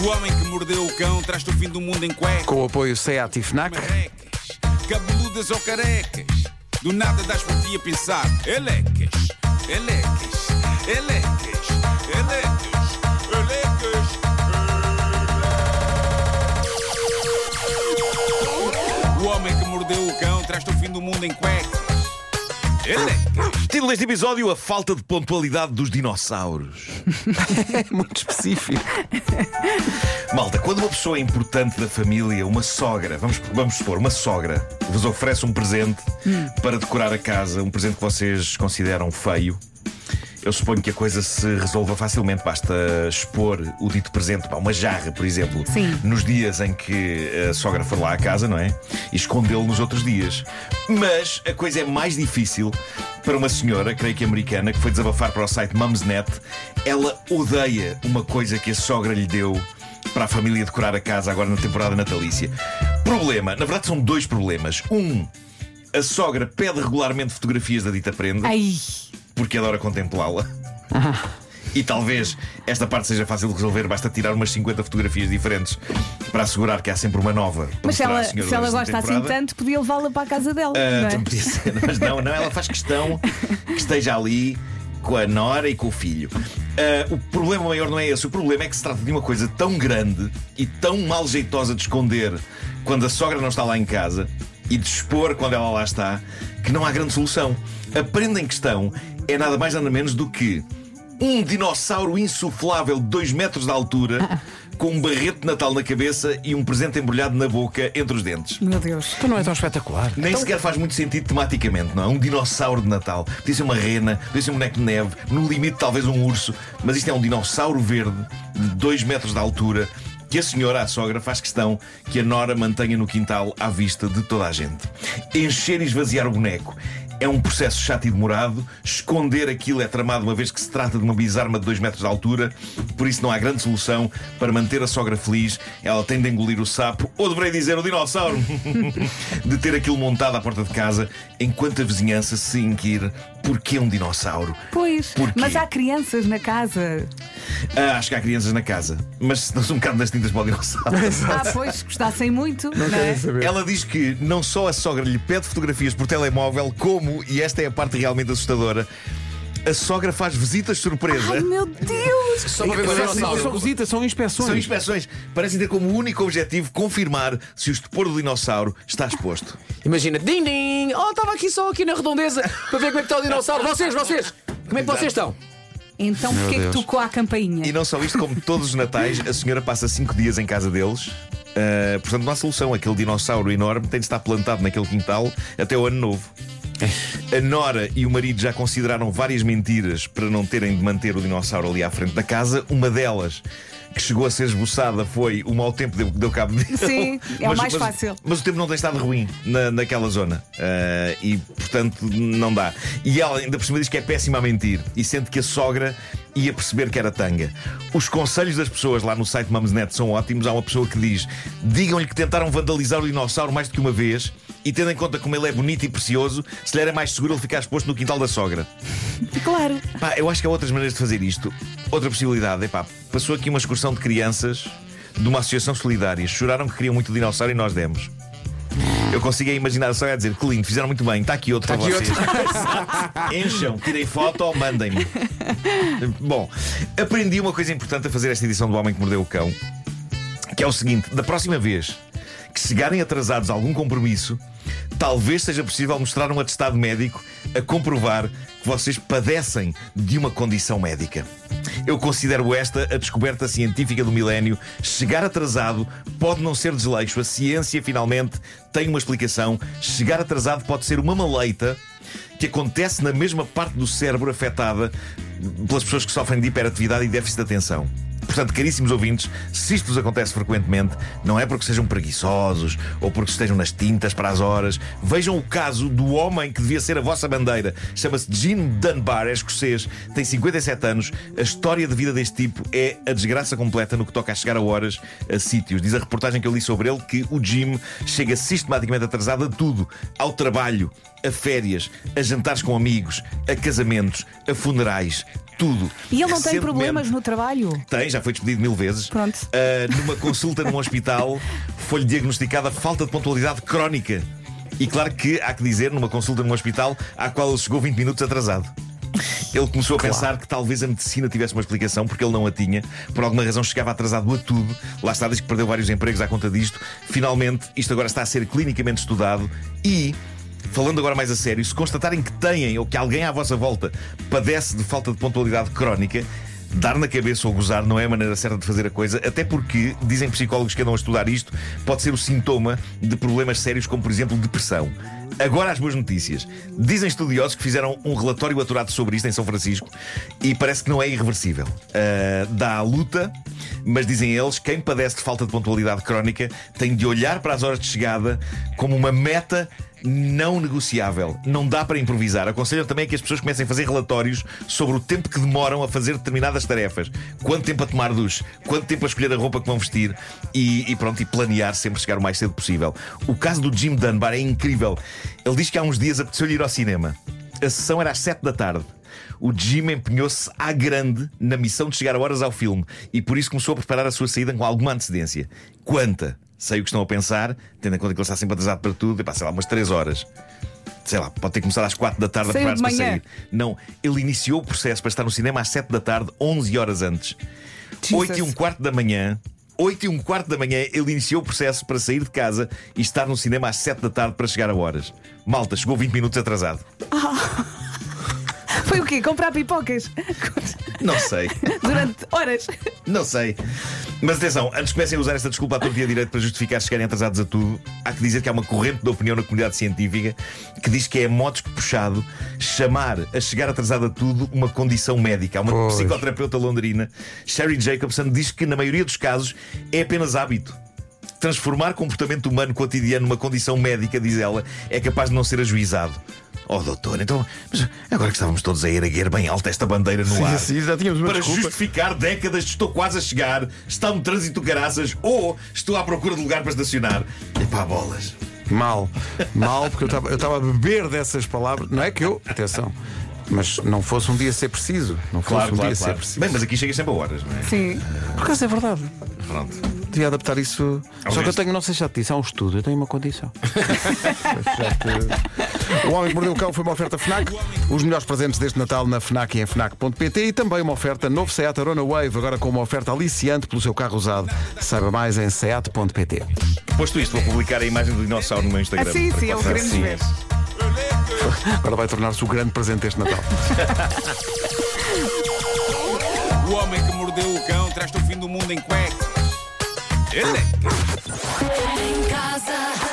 O homem que mordeu o cão traz-te o fim do mundo em cuecas. Com o apoio SEAT e FNAC. Marrecas, cabeludas ou carecas. Do nada das por ti a pensar. Elecas, elecas, elecas, elecas, elecas. O homem que mordeu o cão traz-te o fim do mundo em cuecas. Título deste episódio: A falta de pontualidade dos dinossauros. Muito específico. Malta, quando uma pessoa importante da família, uma sogra, vamos, vamos supor, uma sogra, vos oferece um presente para decorar a casa, um presente que vocês consideram feio. Eu suponho que a coisa se resolva facilmente. Basta expor o dito presente, pá, uma jarra, por exemplo, Sim. nos dias em que a sogra for lá à casa, não é? E escondê-lo nos outros dias. Mas a coisa é mais difícil para uma senhora, creio que americana, que foi desabafar para o site Mumsnet. Ela odeia uma coisa que a sogra lhe deu para a família decorar a casa agora na temporada natalícia. Problema, na verdade são dois problemas. Um, a sogra pede regularmente fotografias da dita prenda Ai, porque adora contemplá-la. E talvez esta parte seja fácil de resolver, basta tirar umas 50 fotografias diferentes para assegurar que há sempre uma nova. mas se ela, se ela gosta assim tanto, podia levá-la para a casa dela. Ah, não é? podia ser, mas não, não, ela faz questão que esteja ali com a nora e com o filho. Ah, o problema maior não é esse, o problema é que se trata de uma coisa tão grande e tão mal jeitosa de esconder quando a sogra não está lá em casa e de expor quando ela lá está, que não há grande solução. A prenda em questão é nada mais nada menos do que um dinossauro insuflável de 2 metros de altura. Com um barrete de Natal na cabeça e um presente embrulhado na boca entre os dentes. Meu Deus. Então não é tão espetacular. Nem sequer faz muito sentido tematicamente, não é? Um dinossauro de Natal. Podia ser uma rena, podia ser um boneco de neve, no limite talvez um urso, mas isto é um dinossauro verde de 2 metros de altura que a senhora, a sogra, faz questão que a nora mantenha no quintal à vista de toda a gente. Encher e esvaziar o boneco. É um processo chato e demorado. Esconder aquilo é tramado uma vez que se trata de uma bizarma de 2 metros de altura. Por isso não há grande solução para manter a sogra feliz. Ela tem de engolir o sapo, ou deverei dizer o dinossauro, de ter aquilo montado à porta de casa enquanto a vizinhança se inquire porquê um dinossauro. Pois, Porquê? mas há crianças na casa. Ah, acho que há crianças na casa, mas se dão-se um bocado nas tintas para o dinossauro. Ah, pois, gostassem muito. Não, é? Ela diz que não só a sogra lhe pede fotografias por telemóvel, como, e esta é a parte realmente assustadora, a sogra faz visitas surpresa. Ai, meu Deus! Só para ver o Parece- dinossauro. São visitas, são inspeções. São inspeções. Parecem ter como único objetivo confirmar se o estupor do dinossauro está exposto. Imagina, din din! Oh, estava aqui só aqui na redondeza para ver como é que está o dinossauro. Vocês, vocês! Como é que vocês estão? Então porquê que Deus. tocou a campainha? E não só isto, como todos os natais, a senhora passa cinco dias em casa deles. Ah, portanto, não há solução. Aquele dinossauro enorme tem de estar plantado naquele quintal até o ano novo. A Nora e o marido já consideraram várias mentiras para não terem de manter o dinossauro ali à frente da casa. Uma delas, que chegou a ser esboçada, foi o mau tempo deu, deu cabo dele. Sim, é o mais fácil. Mas o tempo não tem estado ruim na, naquela zona. Ah, e, portanto, não dá. E ela ainda por cima diz que é péssima a mentir e sente que a sogra ia perceber que era tanga. Os conselhos das pessoas lá no site Mamesnet são ótimos. Há uma pessoa que diz: digam-lhe que tentaram vandalizar o dinossauro mais do que uma vez e tendo em conta como ele é bonito e precioso, se lhe era mais seguro ele ficar exposto no quintal da sogra. Claro. Pá, eu acho que há outras maneiras de fazer isto. Outra possibilidade é pá, passou aqui uma excursão de crianças de uma associação solidária. Choraram que queriam muito o dinossauro e nós demos. Eu consigo imaginar a sogra a dizer que lindo, fizeram muito bem, está aqui outro para vocês. Encham, tirei foto ou mandem-me. Bom, aprendi uma coisa importante a fazer esta edição do Homem que Mordeu o Cão, que é o seguinte: da próxima vez que chegarem atrasados a algum compromisso, talvez seja possível mostrar um atestado médico a comprovar que vocês padecem de uma condição médica. Eu considero esta a descoberta científica do milénio. Chegar atrasado pode não ser desleixo. A ciência finalmente tem uma explicação. Chegar atrasado pode ser uma maleita que acontece na mesma parte do cérebro afetada pelas pessoas que sofrem de hiperatividade e déficit de atenção. Portanto, caríssimos ouvintes, se isto vos acontece frequentemente, não é porque sejam preguiçosos ou porque estejam nas tintas para as horas. Vejam o caso do homem que devia ser a vossa bandeira. Chama-se Gene Dunbar, é escocês, tem 57 anos. A história de vida deste tipo é a desgraça completa no que toca a chegar a horas a sítios. Diz a reportagem que eu li sobre ele que o Jim chega sistematicamente atrasado a tudo: ao trabalho, a férias, a jantares com amigos, a casamentos, a funerais, tudo. E ele não tem Recentemente- problemas no trabalho? Tem, já foi despedido mil vezes. Pronto. Ah, numa consulta num hospital, foi-lhe diagnosticada falta de pontualidade crónica. E claro que há que dizer, numa consulta num hospital, à qual ele chegou 20 minutos atrasado. Ele começou a pensar que talvez a medicina tivesse uma explicação, porque ele não a tinha. Por alguma razão chegava atrasado a tudo. Lá está, diz que perdeu vários empregos à conta disto. Finalmente, isto agora está a ser clinicamente estudado e. Falando agora mais a sério, se constatarem que têm ou que alguém à vossa volta padece de falta de pontualidade crónica, dar na cabeça ou gozar não é a maneira certa de fazer a coisa, até porque, dizem psicólogos que andam a estudar isto, pode ser o sintoma de problemas sérios como, por exemplo, depressão. Agora as boas notícias. Dizem estudiosos que fizeram um relatório aturado sobre isto em São Francisco e parece que não é irreversível. Ah, dá a luta, mas dizem eles, quem padece de falta de pontualidade crónica tem de olhar para as horas de chegada como uma meta não negociável. Não dá para improvisar. Aconselho também que as pessoas comecem a fazer relatórios sobre o tempo que demoram a fazer determinadas tarefas. Quanto tempo a tomar duche, quanto tempo a escolher a roupa que vão vestir e, e pronto, e planear sempre chegar o mais cedo possível. O caso do Jim Dunbar é incrível. Ele diz que há uns dias apeteceu-lhe ir ao cinema. A sessão era às 7 da tarde. O Jim empenhou-se à grande na missão de chegar a horas ao filme e por isso começou a preparar a sua saída com alguma antecedência. Quanta? Sei o que estão a pensar, tendo em conta que ele está sempre atrasado para tudo, e pá, sei lá, umas 3 horas. Sei lá, pode ter começado às 4 da tarde a preparar-se para sair. Não, ele iniciou o processo para estar no cinema às 7 da tarde, 11 horas antes. Jesus. 8 e um quarto da manhã. 8 e um quarto da manhã ele iniciou o processo para sair de casa e estar no cinema às 7 da tarde para chegar a horas. Malta, chegou 20 minutos atrasado. Foi o quê? Comprar pipocas? Não sei. Durante horas. Não sei. Mas atenção, antes que comecem a usar esta desculpa à torta e à direito para justificar chegarem atrasados a tudo, há que dizer que há uma corrente de opinião na comunidade científica que diz que é modos puxado chamar a chegar atrasado a tudo uma condição médica. Há uma Pois. psicoterapeuta londrina, Sherry Jacobson, diz que na maioria dos casos é apenas hábito. Transformar comportamento humano cotidiano numa condição médica, diz ela, é capaz de não ser ajuizado. Oh, doutor, então, mas agora que estávamos todos a erguer bem alta esta bandeira no Sim, ar. sim, já tínhamos uma Para desculpa. justificar décadas de estou quase a chegar, está um trânsito caraças ou estou à procura de lugar para estacionar. Epá, bolas. Mal, mal, porque eu estava- eu estava a beber dessas palavras. Não é que eu, atenção, mas não fosse um dia ser preciso. Não fosse Claro, um claro, dia claro. ser preciso. Bem, mas aqui chega sempre a horas, não é? Sim. Por acaso é verdade. Pronto. Devia adaptar isso. Só que eu tenho, não sei se já te disse, há um estudo, eu tenho uma condição. Já te- O Homem que Mordeu o Cão foi uma oferta FNAC. Os melhores presentes deste Natal na FNAC e em FNAC.pt e também uma oferta novo Seat Arona Wave, agora com uma oferta aliciante pelo seu carro usado. Saiba mais em seat.pt. Posto isto, vou publicar a imagem do dinossauro no meu Instagram. Ah, sim, Para sim, que eu possa- queremos Sim. ver. Agora vai tornar-se o grande presente deste Natal. O homem que mordeu o cão traz-te o fim do mundo em cuecas. Ele é. Em casa